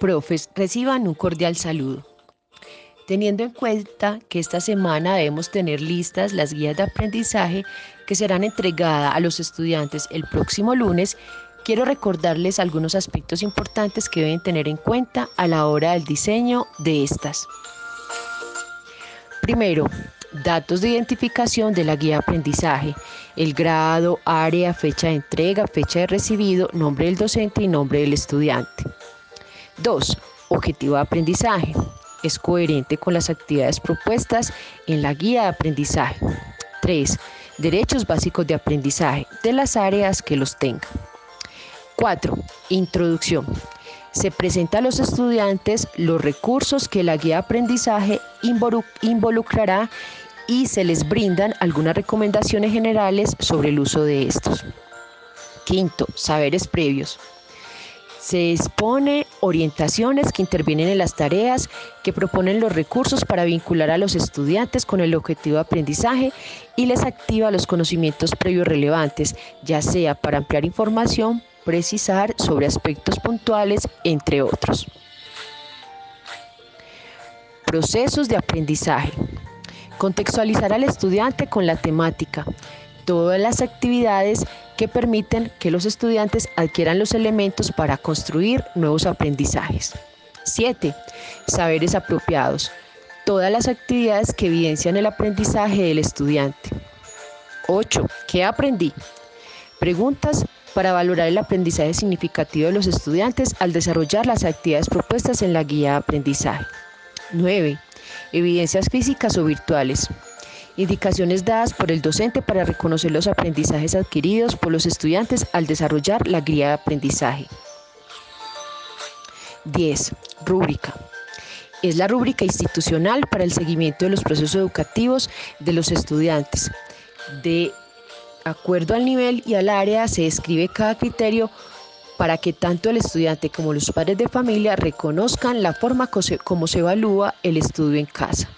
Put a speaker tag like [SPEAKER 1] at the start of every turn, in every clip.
[SPEAKER 1] Profes, reciban un cordial saludo. Teniendo en cuenta que esta semana debemos tener listas las guías de aprendizaje que serán entregadas a los estudiantes el próximo lunes, quiero recordarles algunos aspectos importantes que deben tener en cuenta a la hora del diseño de estas. Primero, datos de identificación de la guía de aprendizaje, el grado, área, fecha de entrega, fecha de recibido, nombre del docente y nombre del estudiante. 2. Objetivo de aprendizaje. Es coherente con las actividades propuestas en la guía de aprendizaje. 3. Derechos básicos de aprendizaje de las áreas que los tengan. 4. Introducción. Se presenta a los estudiantes los recursos que la guía de aprendizaje involucrará y se les brindan algunas recomendaciones generales sobre el uso de estos. Quinto, saberes previos. Se expone orientaciones que intervienen en las tareas, que proponen los recursos para vincular a los estudiantes con el objetivo de aprendizaje y les activa los conocimientos previos relevantes, ya sea para ampliar información, precisar sobre aspectos puntuales, entre otros. Procesos de aprendizaje. Contextualizar al estudiante con la temática, todas las actividades que permiten que los estudiantes adquieran los elementos para construir nuevos aprendizajes. 7. Saberes apropiados. Todas las actividades que evidencian el aprendizaje del estudiante. 8. ¿Qué aprendí? Preguntas para valorar el aprendizaje significativo de los estudiantes al desarrollar las actividades propuestas en la guía de aprendizaje. 9. Evidencias físicas o virtuales. Indicaciones dadas por el docente para reconocer los aprendizajes adquiridos por los estudiantes al desarrollar la guía de aprendizaje. 10. Rúbrica. Es la rúbrica institucional para el seguimiento de los procesos educativos de los estudiantes. De acuerdo al nivel y al área se describe cada criterio para que tanto el estudiante como los padres de familia reconozcan la forma como se evalúa el estudio en casa.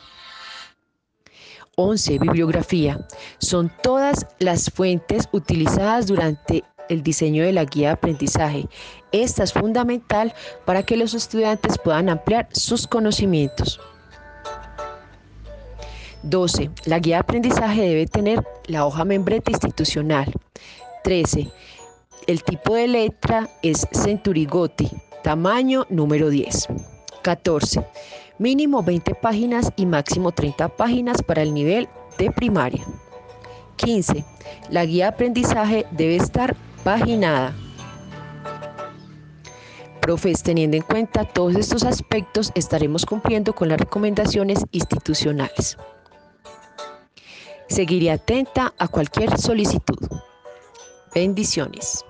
[SPEAKER 1] 11. Bibliografía. Son todas las fuentes utilizadas durante el diseño de la guía de aprendizaje. Esta es fundamental para que los estudiantes puedan ampliar sus conocimientos. 12. La guía de aprendizaje debe tener la hoja membrete institucional. 13. El tipo de letra es Centurigoti, tamaño número 10. 14 mínimo 20 páginas y máximo 30 páginas para el nivel de primaria. 15. La guía de aprendizaje debe estar paginada. Profes, teniendo en cuenta todos estos aspectos, estaremos cumpliendo con las recomendaciones institucionales. Seguiré atenta a cualquier solicitud. Bendiciones.